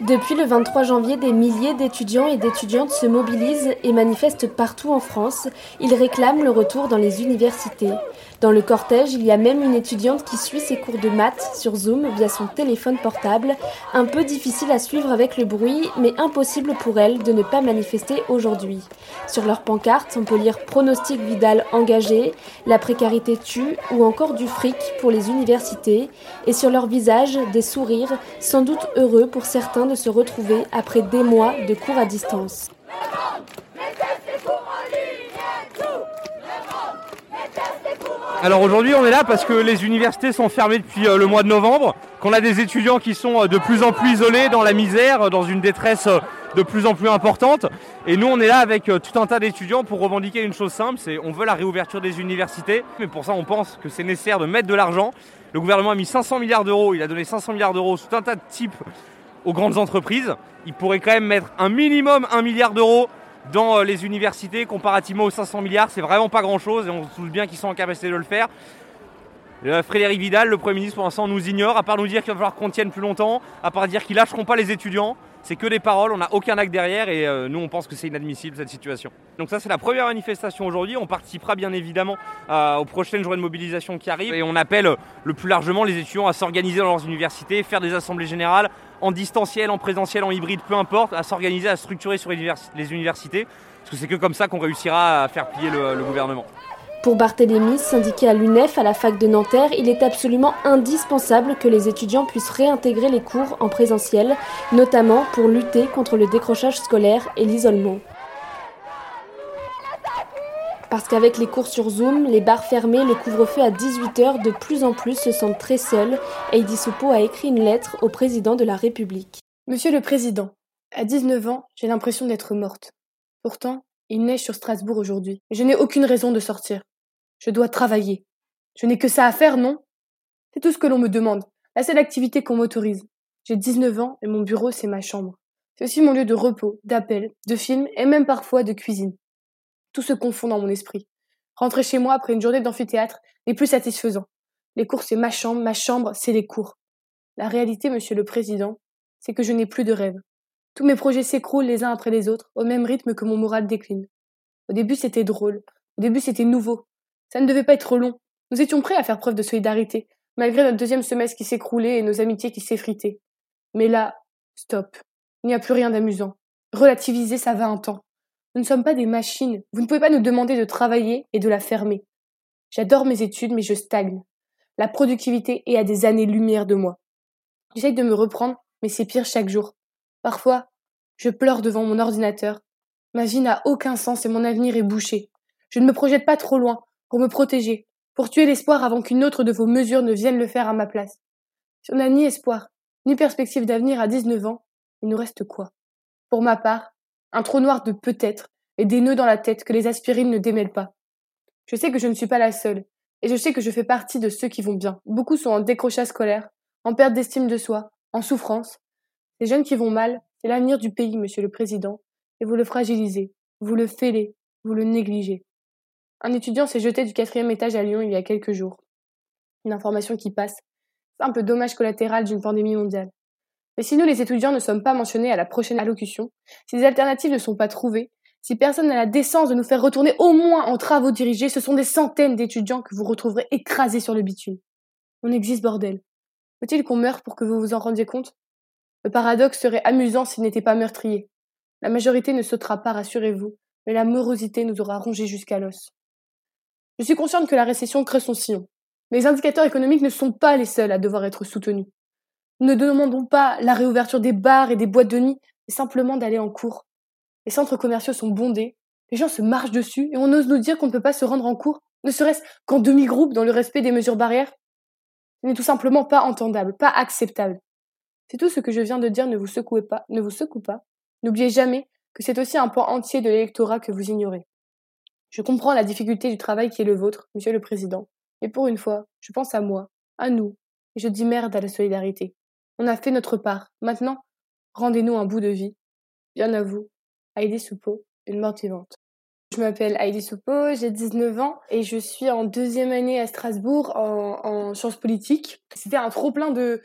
Depuis le 23 janvier, des milliers d'étudiants et d'étudiantes se mobilisent et manifestent partout en France. Ils réclament le retour dans les universités. Dans le cortège, il y a même une étudiante qui suit ses cours de maths sur Zoom via son téléphone portable. Un peu difficile à suivre avec le bruit, mais impossible pour elle de ne pas manifester aujourd'hui. Sur leur pancarte, on peut lire pronostic Vidal engagé, la précarité tue ou encore du fric pour les universités. Et sur leur visage, des sourires, sans doute heureux pour certains de se retrouver après des mois de cours à distance. Alors aujourd'hui on est là parce que les universités sont fermées depuis euh, le mois de novembre, qu'on a des étudiants qui sont euh, de plus en plus isolés dans la misère, euh, dans une détresse de plus en plus importante. Et nous on est là avec tout un tas d'étudiants pour revendiquer une chose simple, c'est on veut la réouverture des universités, mais pour ça on pense que c'est nécessaire de mettre de l'argent. Le gouvernement a mis 500 milliards d'euros, il a donné 500 milliards d'euros tout un tas de types aux grandes entreprises. Ils pourraient quand même mettre un minimum 1 milliard d'euros dans euh, les universités comparativement aux 500 milliards. C'est vraiment pas grand chose et on se doute bien qu'ils sont en de le faire. Euh, Frédéric Vidal, le Premier ministre, pour l'instant, nous ignore, à part nous dire qu'il va falloir qu'on tienne plus longtemps, à part dire qu'ils lâcheront pas les étudiants. C'est que des paroles, on n'a aucun acte derrière et euh, nous on pense que c'est inadmissible cette situation. Donc ça c'est la première manifestation aujourd'hui, on participera bien évidemment aux prochaines journées de mobilisation qui arrivent et on appelle le plus largement les étudiants à s'organiser dans leurs universités, faire des assemblées générales, en distanciel, en présentiel, en hybride, peu importe, à s'organiser, à structurer sur les universités, parce que c'est que comme ça qu'on réussira à faire plier le, gouvernement. Pour Barthélémy, syndiqué à l'UNEF à la fac de Nanterre, il est absolument indispensable que les étudiants puissent réintégrer les cours en présentiel, notamment pour lutter contre le décrochage scolaire et l'isolement. Parce qu'avec les cours sur Zoom, les bars fermés, le couvre-feu à 18h, de plus en plus se sentent très seuls. Heidi Soupo a écrit une lettre au président de la République. Monsieur le Président, à 19 ans, j'ai l'impression d'être morte. Pourtant, il neige sur Strasbourg aujourd'hui. Je n'ai aucune raison de sortir. Je dois travailler. Je n'ai que ça à faire, non? C'est tout ce que l'on me demande. La seule activité qu'on m'autorise. J'ai 19 ans et mon bureau, c'est ma chambre. C'est aussi mon lieu de repos, d'appel, de film et même parfois de cuisine. Tout se confond dans mon esprit. Rentrer chez moi après une journée d'amphithéâtre n'est plus satisfaisant. Les cours, c'est ma chambre, ma chambre, c'est les cours. La réalité, monsieur le président, c'est que je n'ai plus de rêve. Tous mes projets s'écroulent les uns après les autres, au même rythme que mon moral décline. Au début, c'était drôle. Au début, c'était nouveau. Ça ne devait pas être long. Nous étions prêts à faire preuve de solidarité, malgré notre deuxième semestre qui s'écroulait et nos amitiés qui s'effritaient. Mais là, stop. Il n'y a plus rien d'amusant. Relativiser, ça va un temps. Nous ne sommes pas des machines. Vous ne pouvez pas nous demander de travailler et de la fermer. J'adore mes études, mais je stagne. La productivité est à des années-lumière de moi. J'essaye de me reprendre, mais c'est pire chaque jour. Parfois, je pleure devant mon ordinateur. Ma vie n'a aucun sens et mon avenir est bouché. Je ne me projette pas trop loin, pour me protéger, pour tuer l'espoir avant qu'une autre de vos mesures ne vienne le faire à ma place. Si on n'a ni espoir, ni perspective d'avenir à 19 ans, il nous reste quoi? Pour ma part, un trou noir de peut-être et des nœuds dans la tête que les aspirines ne démêlent pas. Je sais que je ne suis pas la seule, et je sais que je fais partie de ceux qui vont bien. Beaucoup sont en décrochage scolaire, en perte d'estime de soi, en souffrance. Les jeunes qui vont mal, c'est l'avenir du pays, monsieur le président, et vous le fragilisez, vous le fêlez, vous le négligez. Un étudiant s'est jeté du quatrième étage à Lyon il y a quelques jours. Une information qui passe. Peu dommage collatéral d'une pandémie mondiale. Mais si nous, les étudiants, ne sommes pas mentionnés à la prochaine allocution, si les alternatives ne sont pas trouvées, si personne n'a la décence de nous faire retourner au moins en travaux dirigés, ce sont des centaines d'étudiants que vous retrouverez écrasés sur le bitume. On existe, bordel. Faut-il qu'on meure pour que vous vous en rendiez compte? Le paradoxe serait amusant s'il n'était pas meurtrier. La majorité ne sautera pas, rassurez-vous, mais la morosité nous aura rongés jusqu'à l'os. Je suis consciente que la récession crée son sillon. Mais les indicateurs économiques ne sont pas les seuls à devoir être soutenus. Nous ne demandons pas la réouverture des bars et des boîtes de nuit, mais simplement d'aller en cours. Les centres commerciaux sont bondés, les gens se marchent dessus et on ose nous dire qu'on ne peut pas se rendre en cours, ne serait-ce qu'en demi-groupe dans le respect des mesures barrières. Ce n'est tout simplement pas entendable, pas acceptable. C'est tout ce que je viens de dire ne vous secouez pas, ne vous secoue pas. N'oubliez jamais que c'est aussi un point entier de l'électorat que vous ignorez. Je comprends la difficulté du travail qui est le vôtre, monsieur le président. Et pour une fois, je pense à moi, à nous, et je dis merde à la solidarité. On a fait notre part. Maintenant, rendez-nous un bout de vie. Bien à vous. Heidi Soupeau, une morte vivante. Je m'appelle Heidi Soupeau, j'ai 19 ans et je suis en deuxième année à Strasbourg en sciences politiques. C'était un trop plein de,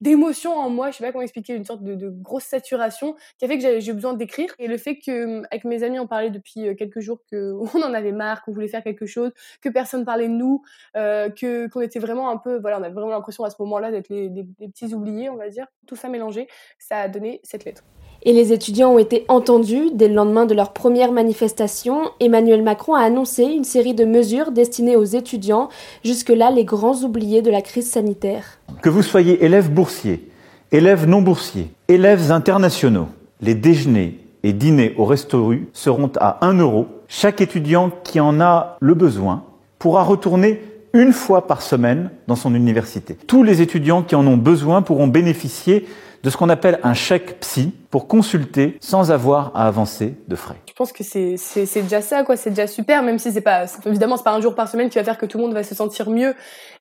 d'émotion en moi, je sais pas comment expliquer, une sorte de, grosse saturation qui a fait que j'ai besoin d'écrire. Et le fait que avec mes amis on parlait depuis quelques jours qu'on en avait marre, qu'on voulait faire quelque chose, que personne parlait de nous, euh, que qu'on était vraiment un peu, voilà, on avait vraiment l'impression à ce moment-là d'être les, les petits oubliés, on va dire. Tout ça mélangé, ça a donné cette lettre. Et les étudiants ont été entendus. Dès le lendemain de leur première manifestation, Emmanuel Macron a annoncé une série de mesures destinées aux étudiants, jusque-là les grands oubliés de la crise sanitaire. Que vous soyez élèves boursiers, élèves non boursiers, élèves internationaux, les déjeuners et dîners au resto seront à 1 euro. Chaque étudiant qui en a le besoin pourra retourner une fois par semaine dans son université. Tous les étudiants qui en ont besoin pourront bénéficier de ce qu'on appelle un chèque psy pour consulter sans avoir à avancer de frais. Je pense que c'est déjà ça quoi, c'est déjà super même si c'est pas évidemment c'est pas un jour par semaine qui va faire que tout le monde va se sentir mieux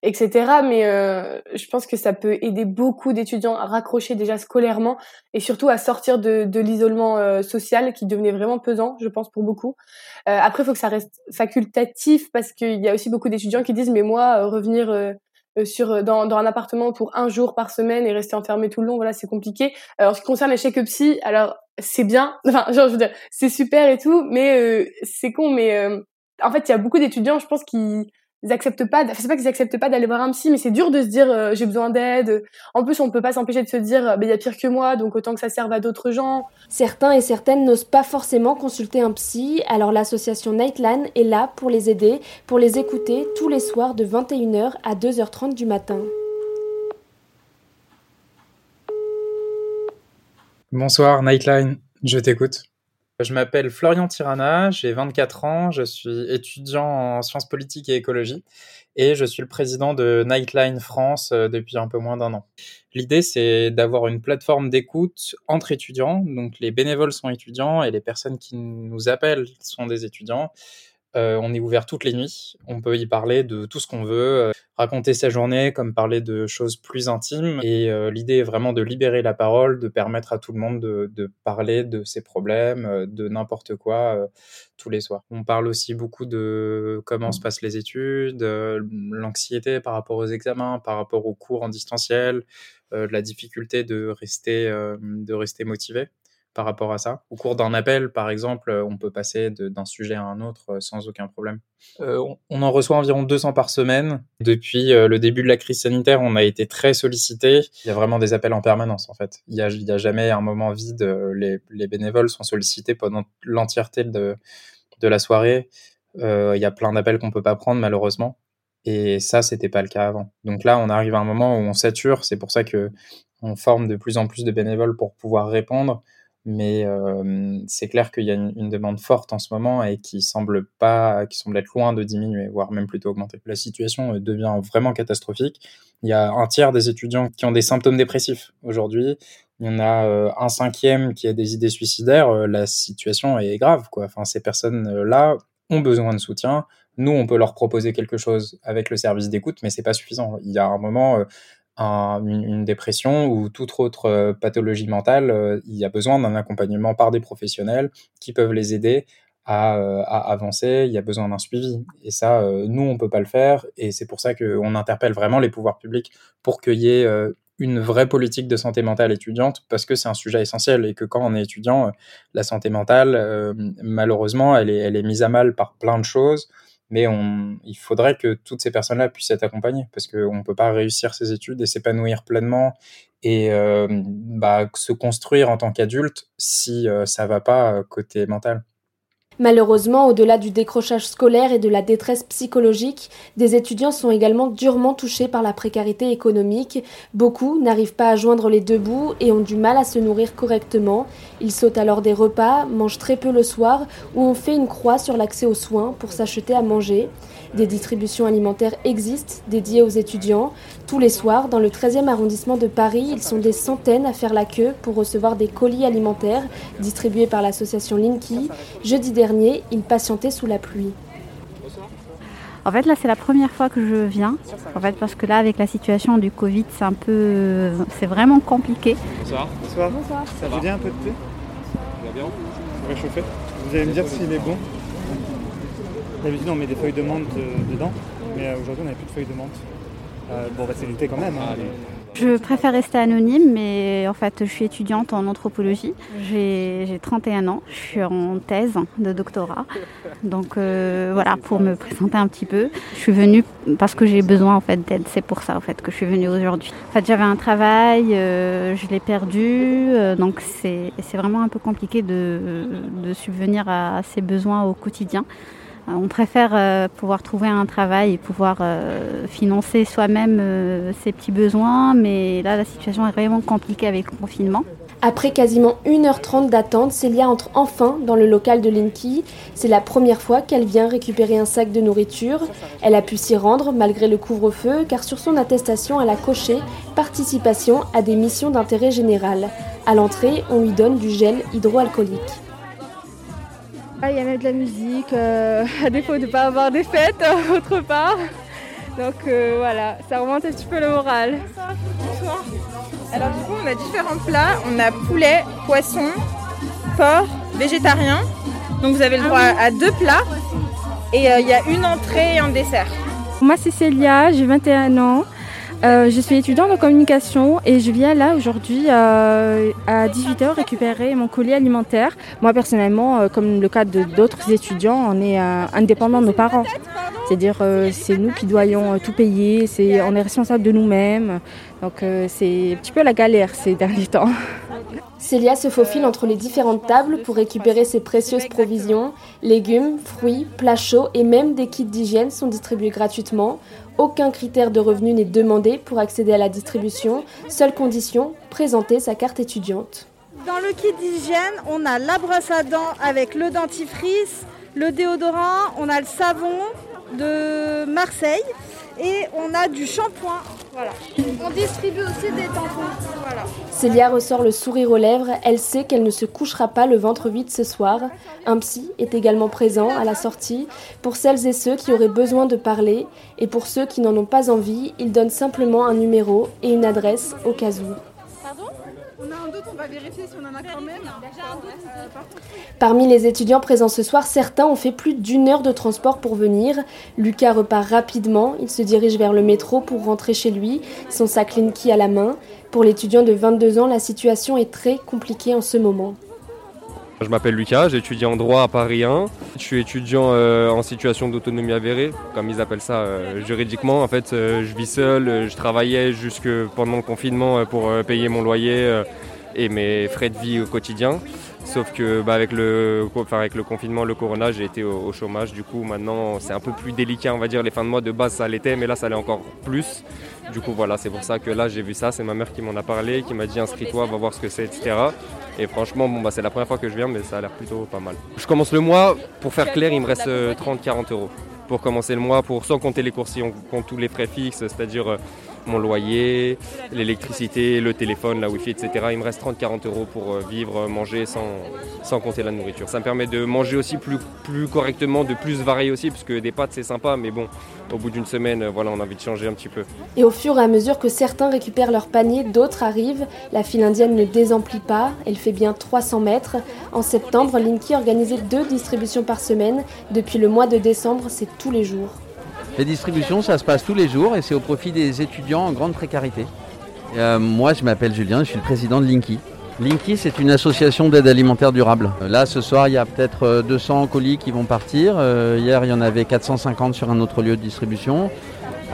etc. Mais euh, je pense que ça peut aider beaucoup d'étudiants à raccrocher déjà scolairement et surtout à sortir de, de l'isolement euh, social qui devenait vraiment pesant, je pense pour beaucoup. Euh, après, il faut que ça reste facultatif parce qu'il y a aussi beaucoup d'étudiants qui disent mais moi revenir euh, sur euh, dans, un appartement pour un jour par semaine et rester enfermé tout le long, voilà, c'est compliqué. Alors, ce qui concerne les chèques psy, alors c'est bien, enfin, genre, je veux dire, c'est super et tout, mais euh, c'est con, mais en fait, il y a beaucoup d'étudiants, je pense, qui ils acceptent pas c'est pas qu'ils acceptent pas d'aller voir un psy mais c'est dur de se dire euh, j'ai besoin d'aide. En plus on peut pas s'empêcher de se dire bah il y a pire que moi donc autant que ça serve à d'autres gens. Certains et certaines n'osent pas forcément consulter un psy alors l'association Nightline est là pour les aider pour les écouter tous les soirs de 21h à 2h30 du matin. Bonsoir Nightline. Je t'écoute je m'appelle Florian Tirana, j'ai 24 ans, je suis étudiant en sciences politiques et écologie et je suis le président de Nightline France euh, depuis un peu moins d'un an. L'idée, c'est d'avoir une plateforme d'écoute entre étudiants, donc les bénévoles sont étudiants et les personnes qui nous appellent sont des étudiants. Euh, on est ouvert toutes les nuits, on peut y parler de tout ce qu'on veut, euh, raconter sa journée comme parler de choses plus intimes. Et euh, l'idée est vraiment de libérer la parole, de permettre à tout le monde de, parler de ses problèmes, de n'importe quoi tous les soirs. On parle aussi beaucoup de comment se passent les études, l'anxiété par rapport aux examens, par rapport aux cours en distanciel, la difficulté de rester motivé par rapport à ça. Au cours d'un appel, par exemple, on peut passer d'un sujet à un autre euh, sans aucun problème. Euh, on en reçoit environ 200 par semaine. Depuis euh, le début de la crise sanitaire, on a été très sollicité. Il y a vraiment des appels en permanence, en fait. Il n'y a, jamais un moment vide. Les, les bénévoles sont sollicités pendant l'entièreté de, la soirée. il y a plein d'appels qu'on peut pas prendre, malheureusement. Et ça, c'était pas le cas avant. Donc là, on arrive à un moment où on sature. C'est pour ça que on forme de plus en plus de bénévoles pour pouvoir répondre mais c'est clair qu'il y a une, demande forte en ce moment et qui semble pas, qui semble être loin de diminuer, voire même plutôt augmenter. La situation euh, devient vraiment catastrophique. Il y a un tiers des étudiants qui ont des symptômes dépressifs aujourd'hui. Il y en a euh, un cinquième qui a des idées suicidaires. Euh, la situation est grave. Enfin, ces personnes-là ont besoin de soutien. Nous, on peut leur proposer quelque chose avec le service d'écoute, mais c'est pas suffisant. Il y a un moment, un, une, dépression ou toute autre euh, pathologie mentale, euh, il y a besoin d'un accompagnement par des professionnels qui peuvent les aider à, euh, avancer. Il y a besoin d'un suivi. Et ça, nous, on peut pas le faire. Et c'est pour ça qu'on interpelle vraiment les pouvoirs publics pour qu'il y ait une vraie politique de santé mentale étudiante parce que c'est un sujet essentiel et que quand on est étudiant, la santé mentale, malheureusement, elle est mise à mal par plein de choses mais on, il faudrait que toutes ces personnes-là puissent être accompagnées parce qu'on ne peut pas réussir ses études et s'épanouir pleinement et euh, bah, se construire en tant qu'adulte si euh, ça va pas euh, côté mental. Malheureusement, au-delà du décrochage scolaire et de la détresse psychologique, des étudiants sont également durement touchés par la précarité économique. Beaucoup n'arrivent pas à joindre les deux bouts et ont du mal à se nourrir correctement. Ils sautent alors des repas, mangent très peu le soir ou ont fait une croix sur l'accès aux soins pour s'acheter à manger. Des distributions alimentaires existent dédiées aux étudiants. Tous les soirs, dans le 13e arrondissement de Paris, ils sont des centaines à faire la queue pour recevoir des colis alimentaires distribués par l'association Linky. Jeudi dernier, ils patientaient sous la pluie. En fait, là, c'est la première fois que je viens. En fait, parce que là, avec la situation du Covid, c'est un peu, c'est vraiment compliqué. Bonsoir. Bonsoir. Bonsoir. Ça vous dit un peu de thé? Ça va bien. Réchauffé. Vous allez me dire s'il est bon. D'habitude, on met des feuilles de menthe euh, dedans, mais euh, aujourd'hui, on n'a plus de feuilles de menthe. Euh, bon, bah, c'est l'été quand même. Hein, Je préfère rester anonyme, mais en fait, je suis étudiante en anthropologie. J'ai 31 ans, je suis en thèse de doctorat. Donc euh, voilà, pour me présenter un petit peu, je suis venue parce que j'ai besoin en fait d'aide. C'est pour ça en fait que je suis venue aujourd'hui. En fait, j'avais un travail, euh, je l'ai perdu, euh, donc c'est vraiment un peu compliqué de, de subvenir à ces besoins au quotidien. On préfère euh, pouvoir trouver un travail et pouvoir euh, financer soi-même euh, ses petits besoins, mais là la situation est vraiment compliquée avec le confinement. Après quasiment 1h30 d'attente, Célia entre enfin dans le local de Linky. C'est la première fois qu'elle vient récupérer un sac de nourriture. Elle a pu s'y rendre malgré le couvre-feu car sur son attestation, elle a coché participation à des missions d'intérêt général. À l'entrée, on lui donne du gel hydroalcoolique. Il y a même de la musique, euh, à défaut de ne pas avoir des fêtes euh, autre part. Donc euh, voilà, ça remonte un petit peu le moral. Bonsoir. Alors du coup, on a différents plats. On a poulet, poisson, porc, végétarien. Donc vous avez le droit à deux plats. Et il y a une entrée et un dessert. Moi c'est Célia, j'ai 21 ans. Euh, je suis étudiante en communication et je viens là aujourd'hui euh, à 18h récupérer mon colis alimentaire. Moi personnellement, euh, comme le cas de d'autres étudiants, on est indépendant de nos parents. C'est-à-dire c'est nous qui doyons tout payer, on est responsable de nous-mêmes. Donc c'est un petit peu la galère ces derniers temps. Célia se faufile entre les différentes tables pour récupérer ses précieuses provisions. Légumes, fruits, plats chauds et même des kits d'hygiène sont distribués gratuitement. Aucun critère de revenu n'est demandé pour accéder à la distribution. Seule condition, présenter sa carte étudiante. Dans le kit d'hygiène, on a la brosse à dents avec le dentifrice, le déodorant, on a le savon de Marseille et on a du shampoing. Voilà. On distribue aussi des tampons. Célia ressort le sourire aux lèvres. Elle sait qu'elle ne se couchera pas le ventre vide ce soir. Un psy est également présent à la sortie pour celles et ceux qui auraient besoin de parler. Et pour ceux qui n'en ont pas envie, il donne simplement un numéro et une adresse au cas où. Parmi les étudiants présents ce soir, certains ont fait plus d'une heure de transport pour venir. Lucas repart rapidement. Il se dirige vers le métro pour rentrer chez lui, son sac Linky à la main. Pour l'étudiant de 22 ans, la situation est très compliquée en ce moment. Je m'appelle Lucas, j'étudie en droit à Paris 1. Je suis étudiant euh, en situation d'autonomie avérée, comme ils appellent ça euh, juridiquement. En fait, euh, je vis seul, je travaillais jusque pendant le confinement pour payer mon loyer et mes frais de vie au quotidien. Sauf que bah, avec, le, avec le confinement, le corona, j'ai été au, chômage. Du coup, maintenant, c'est un peu plus délicat, on va dire. Les fins de mois de base, ça l'était, mais là, ça l'est encore plus. Du coup, voilà, c'est pour ça que là, j'ai vu ça. C'est ma mère qui m'en a parlé, qui m'a dit inscris-toi, va voir ce que c'est, etc. Et franchement, bon, bah, c'est la première fois que je viens, mais ça a l'air plutôt pas mal. Je commence le mois, pour faire clair, il me reste 30-40 euh, euros pour commencer le mois, pour sans compter les courses, si on compte tous les frais fixes, c'est-à-dire euh, mon loyer, l'électricité, le téléphone, la wifi, etc. Il me reste 30-40 euros pour euh, vivre, manger sans, compter la nourriture. Ça me permet de manger aussi plus, plus correctement, de plus varier aussi, parce que des pâtes c'est sympa, mais bon, au bout d'une semaine, euh, voilà, on a envie de changer un petit peu. Et au fur et à mesure que certains récupèrent leur panier, d'autres arrivent. La file indienne ne désemplit pas, elle fait bien 300 mètres. En septembre, Linky organisait deux distributions par semaine. Depuis le mois de décembre, c'est tous les jours. Les distributions, ça se passe tous les jours et c'est au profit des étudiants en grande précarité. Euh, moi, je m'appelle Julien, je suis le président de Linky. Linky, c'est une association d'aide alimentaire durable. Euh, là, ce soir, il y a peut-être 200 euh, colis qui vont partir. hier, il y en avait 450 sur un autre lieu de distribution.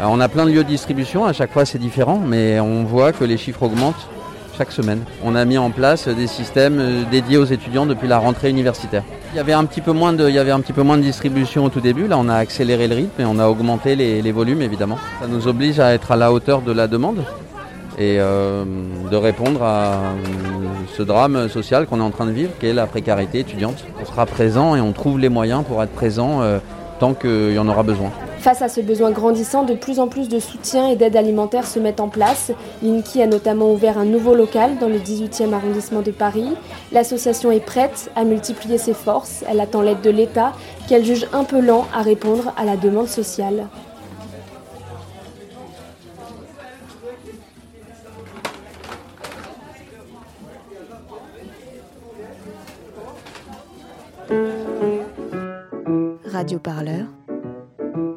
on a plein de lieux de distribution, à chaque fois c'est différent, mais on voit que les chiffres augmentent chaque semaine. On a mis en place des systèmes euh, dédiés aux étudiants depuis la rentrée universitaire. Il y avait un petit peu moins de, distribution au tout début. Là, on a accéléré le rythme et on a augmenté les, volumes évidemment. Ça nous oblige à être à la hauteur de la demande et euh, de répondre à euh, ce drame social qu'on est en train de vivre, qui est la précarité étudiante. On sera présent et on trouve les moyens pour être présent tant qu'il y en aura besoin. Face à ce besoin grandissant, de plus en plus de soutien et d'aide alimentaire se mettent en place. Linky a notamment ouvert un nouveau local dans le 18e arrondissement de Paris. L'association est prête à multiplier ses forces. Elle attend l'aide de l'État, qu'elle juge un peu lent à répondre à la demande sociale. Radio Parleur